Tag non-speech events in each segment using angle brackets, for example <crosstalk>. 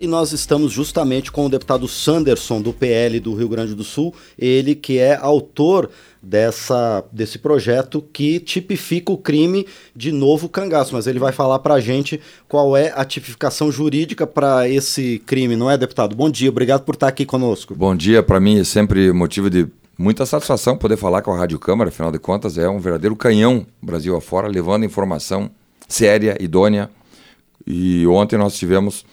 E nós estamos justamente com o deputado Sanderson, do PL do Rio Grande do Sul, ele que é autor dessa, desse projeto que tipifica o crime de novo cangaço. Mas ele vai falar para a gente qual é a tipificação jurídica para esse crime, não é, deputado? Bom dia, obrigado por estar aqui conosco. Bom dia, para mim é sempre motivo de muita satisfação poder falar com a Rádio Câmara, afinal de contas é um verdadeiro canhão Brasil afora, levando informação séria, idônea. E ontem nós tivemos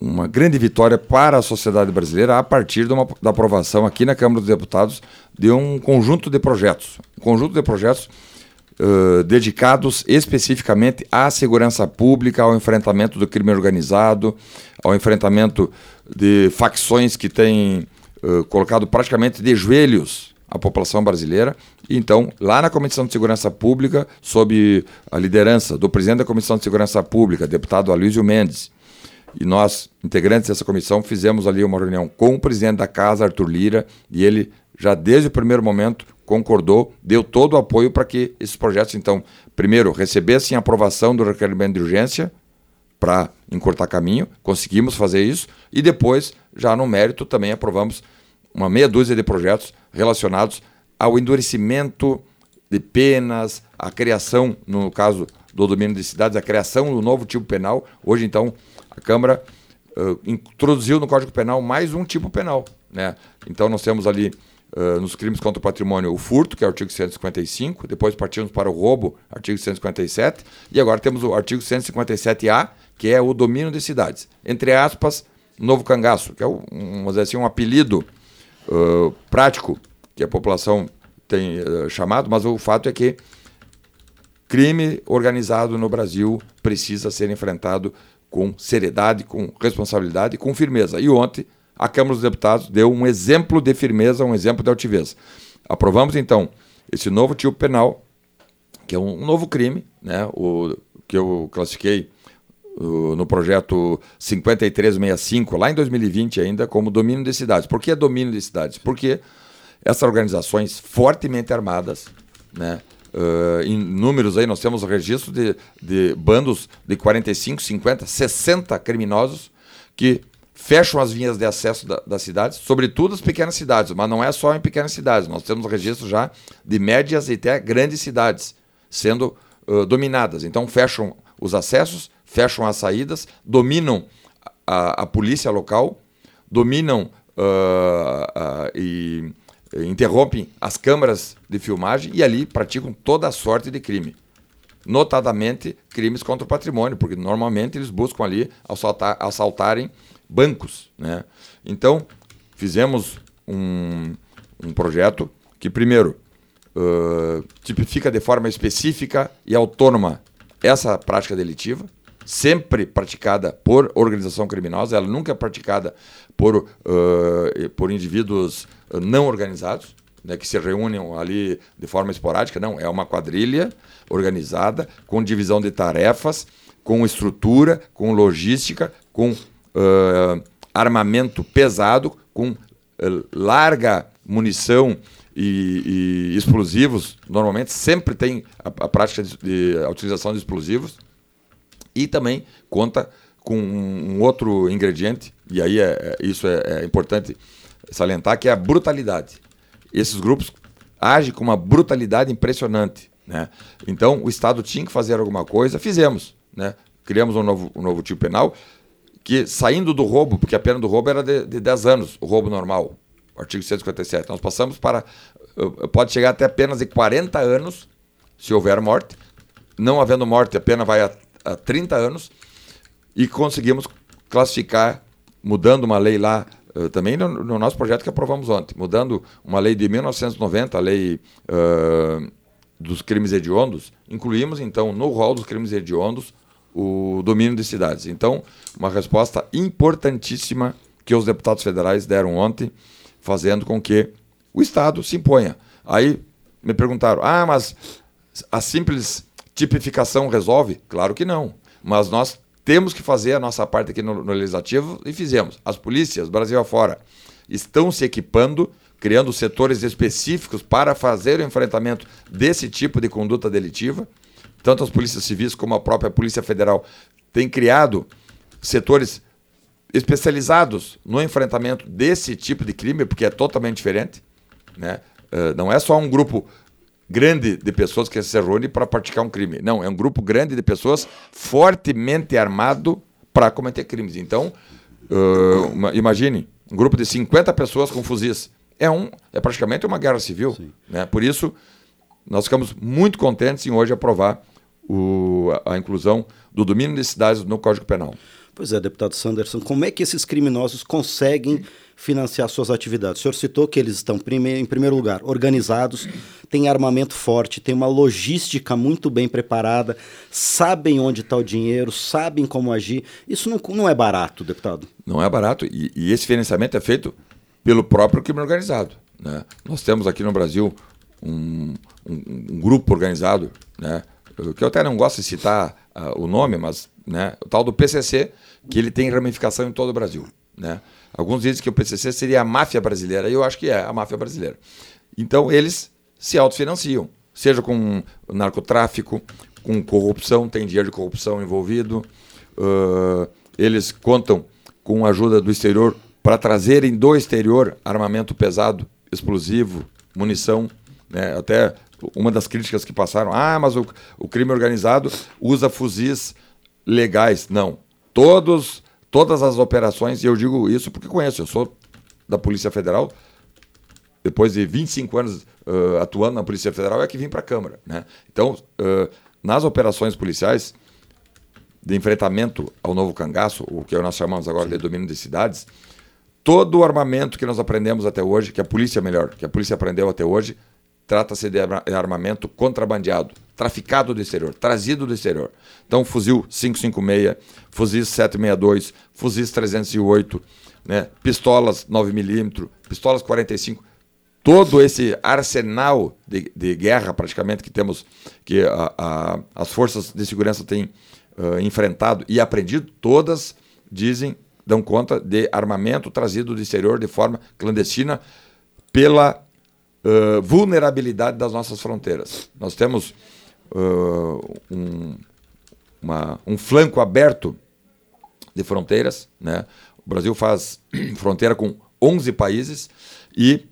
uma grande vitória para a sociedade brasileira a partir uma, da aprovação aqui na Câmara dos Deputados de um conjunto de projetos. Um conjunto de projetos uh, dedicados especificamente à segurança pública, ao enfrentamento do crime organizado, ao enfrentamento de facções que têm uh, colocado praticamente de joelhos a população brasileira. Então, lá na Comissão de Segurança Pública, sob a liderança do presidente da Comissão de Segurança Pública, deputado Aloysio Mendes, e nós, integrantes dessa comissão, fizemos ali uma reunião com o presidente da casa, Arthur Lira, e ele já desde o primeiro momento concordou, deu todo o apoio para que esses projetos, então, primeiro, recebessem a aprovação do requerimento de urgência para encurtar caminho, conseguimos fazer isso, e depois, já no mérito, também aprovamos uma meia dúzia de projetos relacionados ao endurecimento de penas, a criação, no caso do domínio de cidades, a criação do novo tipo penal. Hoje, então, a Câmara uh, introduziu no Código Penal mais um tipo penal. Né? Então nós temos ali uh, nos crimes contra o patrimônio o furto, que é o artigo 155, depois partimos para o roubo, artigo 157, e agora temos o artigo 157A, que é o domínio de cidades. Entre aspas, novo cangaço, que é um, vamos dizer assim, um apelido uh, prático que a população tem chamado, mas o fato é que crime organizado no Brasil precisa ser enfrentado com seriedade, com responsabilidade e com firmeza. E ontem a Câmara dos Deputados deu um exemplo de firmeza, um exemplo de altivez. Aprovamos então esse novo tipo penal, que é um, novo crime, né, o, que eu classifiquei no projeto 5365, lá em 2020 ainda, como domínio de cidades. Por que domínio de cidades? Porque essas organizações fortemente armadas, né, Uh, em números aí, nós temos registro de, de bandos de 45, 50, 60 criminosos que fecham as vinhas de acesso da, das cidades, sobretudo as pequenas cidades, mas não é só em pequenas cidades, nós temos registro já de médias e até grandes cidades sendo uh, dominadas. Então fecham os acessos, fecham as saídas, dominam a, a polícia local, dominam uh, e interrompem as câmaras de filmagem e ali praticam toda a sorte de crime. Notadamente, crimes contra o patrimônio, porque normalmente eles buscam ali assaltar, assaltarem bancos. Né? Então, fizemos um, um projeto que, primeiro, uh, tipifica de forma específica e autônoma essa prática delitiva, sempre praticada por organização criminosa, ela nunca é praticada por, uh, por indivíduos não organizados, né, que se reúnem ali de forma esporádica, não, é uma quadrilha organizada, com divisão de tarefas, com estrutura, com logística, com uh, armamento pesado, com uh, larga munição e, e, explosivos. Normalmente sempre tem a, a prática de, de a utilização de explosivos e também conta com um, outro ingrediente, e aí é, é isso é, é importante salientar, que é a brutalidade. Esses grupos agem com uma brutalidade impressionante. Né? Então, o Estado tinha que fazer alguma coisa, fizemos. Né? Criamos um novo, um novo tipo penal, que saindo do roubo, porque a pena do roubo era de, de 10 anos, o roubo normal, artigo 157. Nós passamos para. Eh, pode chegar até apenas de 40 anos, se houver morte. Não havendo morte, a pena vai a, a 30 anos. E conseguimos classificar, mudando uma lei lá Uh, também no, no, nosso projeto que aprovamos ontem, mudando uma lei de 1990, a lei uh, dos crimes hediondos, incluímos então no rol dos crimes hediondos o domínio de cidades. Então, uma resposta importantíssima que os deputados federais deram ontem, fazendo com que o Estado se imponha. Aí me perguntaram: ah, mas a simples tipificação resolve? Claro que não. Mas nós temos que fazer a nossa parte aqui no, no Legislativo e fizemos. As polícias, Brasil afora, estão se equipando, criando setores específicos para fazer o enfrentamento desse tipo de conduta delitiva. Tanto as polícias civis como a própria Polícia Federal têm criado setores especializados no enfrentamento desse tipo de crime, porque é totalmente diferente. Né? Uh, não é só um grupo grande de pessoas que se reúne para praticar um crime. Não, é um grupo grande de pessoas fortemente armado para cometer crimes. Então, uh, uma, imagine, um grupo de 50 pessoas com fuzis. É, um, é praticamente uma guerra civil. Né? Por isso, nós ficamos muito contentes em hoje aprovar o, a, a inclusão do domínio de cidades no Código Penal. Pois é, deputado Sanderson, como é que esses criminosos conseguem financiar suas atividades? O senhor citou que eles estão, em primeiro lugar, organizados, têm armamento forte, têm uma logística muito bem preparada, sabem onde está o dinheiro, sabem como agir. Isso não, não é barato, deputado? Não é barato, e, e esse financiamento é feito pelo próprio crime organizado. Né? Nós temos aqui no Brasil um, um, um grupo organizado, né? que eu até não gosto de citar uh, o nome, mas né, o tal do PCC, que ele tem ramificação em todo o Brasil. Né? Alguns dizem que o PCC seria a máfia brasileira, e eu acho que é a máfia brasileira. Então, eles se autofinanciam, seja com narcotráfico, com corrupção, tem dinheiro de corrupção envolvido. Uh, eles contam com a ajuda do exterior para trazerem do exterior armamento pesado, explosivo, munição. Né? Até uma das críticas que passaram, ah, mas o, o crime organizado usa fuzis legais. Não. Todos, todas as operações, e eu digo isso porque conheço, eu sou da Polícia Federal, depois de 25 anos uh, atuando na Polícia Federal, é que vim para a Câmara. Né? Então, uh, nas operações policiais de enfrentamento ao novo cangaço, o que nós chamamos agora Sim. de domínio de cidades, todo o armamento que nós aprendemos até hoje, que a polícia, melhor, que a polícia aprendeu até hoje, trata-se de armamento contrabandeado, traficado do exterior, trazido do exterior. Então, fuzil 556, fuzis 762, fuzis 308, né, pistolas 9mm, pistolas 45, todo esse arsenal de, de, guerra praticamente que temos, que a, a, as forças de segurança têm uh, enfrentado e aprendido, todas dizem, dão conta de armamento trazido do exterior de forma clandestina pela uh, vulnerabilidade das nossas fronteiras. Nós temos uh, um, uma, um flanco aberto de fronteiras. Né? O Brasil faz <clears throat> fronteira com 11 países e,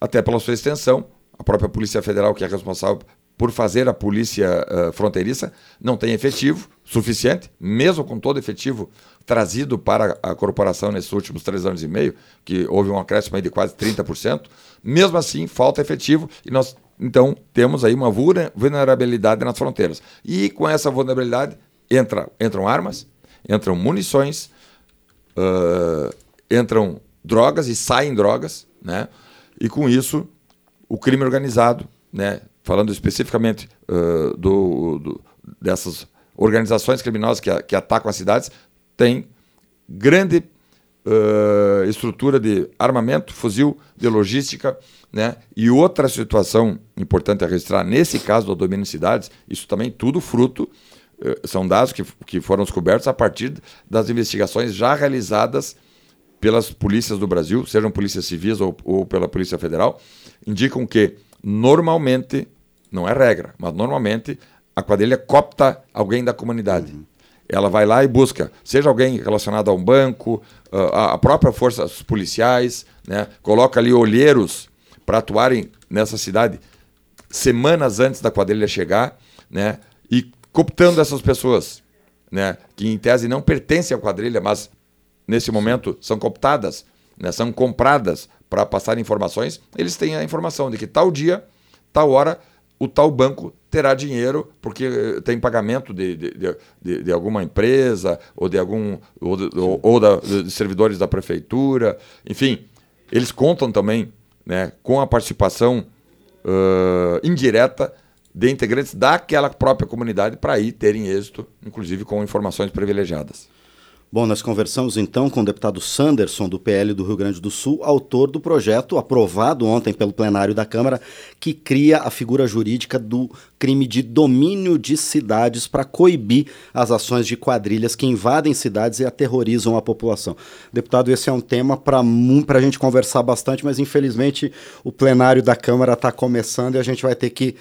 até pela sua extensão, a própria Polícia Federal, que é responsável por fazer a polícia uh, fronteiriça, não tem efetivo suficiente, mesmo com todo efetivo trazido para a corporação nesses últimos três anos e meio, que houve um acréscimo de quase 30%, mesmo assim falta efetivo e nós então temos aí uma vulnerabilidade nas fronteiras. E com essa vulnerabilidade entra, entram armas, entram munições, uh, entram drogas e saem drogas, né? E com isso o crime organizado, né? Falando especificamente uh, do, do, dessas organizações criminosas que, que atacam as cidades, tem grande uh, estrutura de armamento, fuzil, de logística, né? E outra situação importante a registrar, nesse caso do domínio de cidades, isso também tudo fruto, uh, são dados que, que foram descobertos a partir das investigações já realizadas pelas polícias do Brasil, sejam polícias civis ou, ou pela Polícia Federal, indicam que normalmente, não é regra, mas normalmente a quadrilha copta alguém da comunidade. Uhum. Ela vai lá e busca, seja alguém relacionado a um banco, a própria forças policiais, né? coloca ali olheiros para atuarem nessa cidade semanas antes da quadrilha chegar, né? E cooptando essas pessoas, né? Que em tese não pertencem à quadrilha, mas nesse momento são cooptadas, né? São compradas para passar informações. Eles têm a informação de que tal dia, tal hora, o tal banco terá dinheiro porque tem pagamento de, de, de, de alguma empresa ou de algum ou, ou, ou da, de servidores da prefeitura, enfim, eles contam também né, com a participação uh, indireta de integrantes daquela própria comunidade para aí terem êxito, inclusive com informações privilegiadas. Bom, nós conversamos então com o deputado Sanderson, do PL do Rio Grande do Sul, autor do projeto aprovado ontem pelo plenário da Câmara, que cria a figura jurídica do crime de domínio de cidades para coibir as ações de quadrilhas que invadem cidades e aterrorizam a população. Deputado, esse é um tema para a gente conversar bastante, mas infelizmente o plenário da Câmara está começando e a gente vai ter que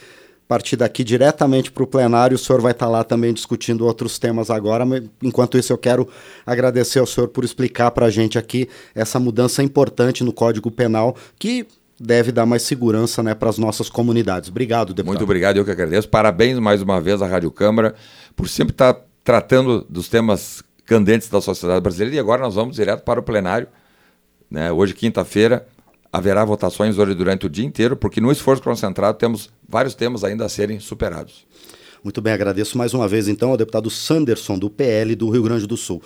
partir daqui diretamente para o plenário, o senhor vai estar tá lá também discutindo outros temas agora. Mas, enquanto isso, eu quero agradecer ao senhor por explicar para a gente aqui essa mudança importante no Código Penal, que deve dar mais segurança né, para as nossas comunidades. Obrigado, deputado. Muito obrigado, eu que agradeço. Parabéns mais uma vez à Rádio Câmara por sempre estar tá tratando dos temas candentes da sociedade brasileira. E agora nós vamos direto para o plenário. Né? Hoje, quinta-feira, haverá votações hoje durante o dia inteiro, porque no esforço concentrado temos vários temas ainda a serem superados. Muito bem, agradeço mais uma vez então ao deputado Sanderson, do PL do Rio Grande do Sul.